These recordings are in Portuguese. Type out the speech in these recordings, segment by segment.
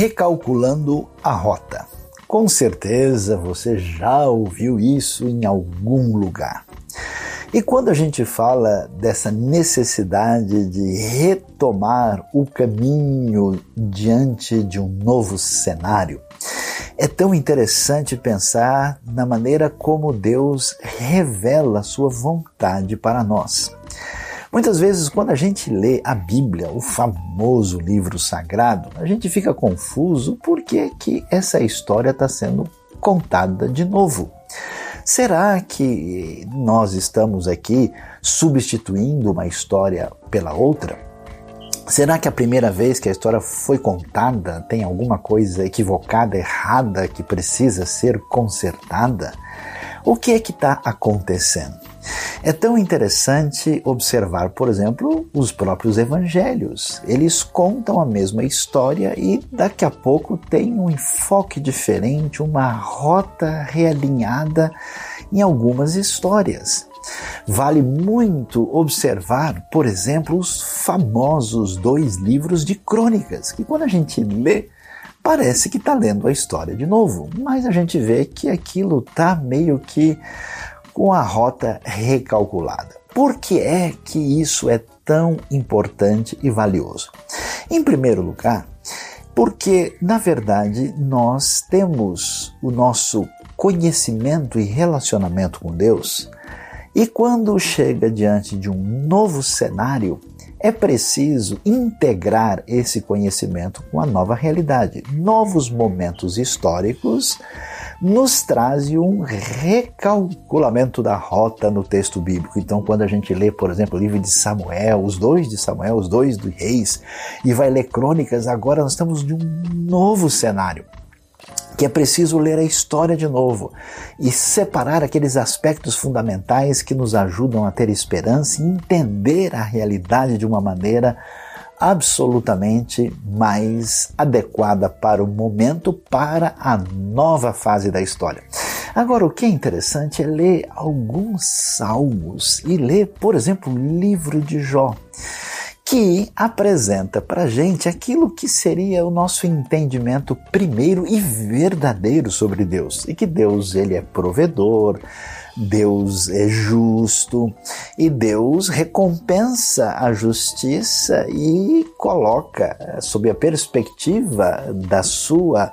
Recalculando a rota. Com certeza você já ouviu isso em algum lugar. E quando a gente fala dessa necessidade de retomar o caminho diante de um novo cenário, é tão interessante pensar na maneira como Deus revela sua vontade para nós. Muitas vezes, quando a gente lê a Bíblia, o famoso livro sagrado, a gente fica confuso por que, que essa história está sendo contada de novo. Será que nós estamos aqui substituindo uma história pela outra? Será que a primeira vez que a história foi contada tem alguma coisa equivocada, errada, que precisa ser consertada? O que é que está acontecendo? É tão interessante observar, por exemplo, os próprios evangelhos. Eles contam a mesma história e daqui a pouco tem um enfoque diferente, uma rota realinhada em algumas histórias. Vale muito observar, por exemplo, os famosos dois livros de crônicas, que quando a gente lê, parece que está lendo a história de novo, mas a gente vê que aquilo está meio que com a rota recalculada. Por que é que isso é tão importante e valioso? Em primeiro lugar, porque na verdade nós temos o nosso conhecimento e relacionamento com Deus, e quando chega diante de um novo cenário, é preciso integrar esse conhecimento com a nova realidade. Novos momentos históricos nos traz um recalculamento da rota no texto bíblico. Então, quando a gente lê, por exemplo, o livro de Samuel, os dois de Samuel, os dois dos reis, e vai ler crônicas, agora nós estamos de um novo cenário que é preciso ler a história de novo e separar aqueles aspectos fundamentais que nos ajudam a ter esperança e entender a realidade de uma maneira absolutamente mais adequada para o momento, para a nova fase da história. Agora, o que é interessante é ler alguns salmos e ler, por exemplo, o livro de Jó que apresenta para gente aquilo que seria o nosso entendimento primeiro e verdadeiro sobre Deus e que Deus ele é provedor, Deus é justo e Deus recompensa a justiça e coloca sob a perspectiva da sua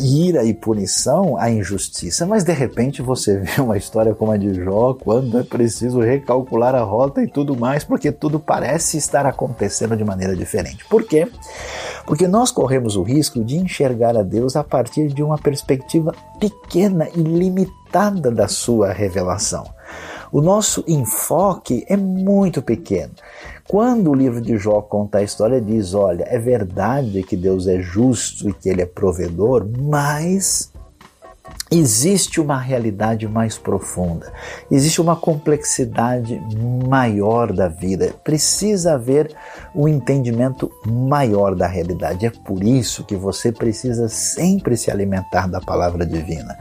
ira e punição a injustiça. Mas de repente você vê uma história como a de Jó, quando é preciso recalcular a rota e tudo mais, porque tudo parece estar acontecendo de maneira diferente. Por quê? Porque nós corremos o risco de enxergar a Deus a partir de uma perspectiva pequena e limitada da sua revelação. O nosso enfoque é muito pequeno. Quando o livro de Jó conta a história, diz: olha, é verdade que Deus é justo e que Ele é provedor, mas existe uma realidade mais profunda, existe uma complexidade maior da vida, precisa haver um entendimento maior da realidade. É por isso que você precisa sempre se alimentar da palavra divina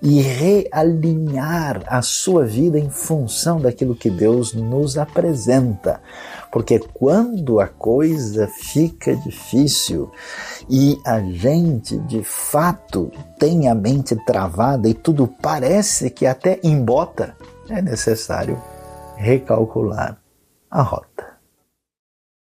e realinhar a sua vida em função daquilo que Deus nos apresenta. Porque quando a coisa fica difícil e a gente de fato tem a mente travada e tudo parece que até embota, é necessário recalcular a rota.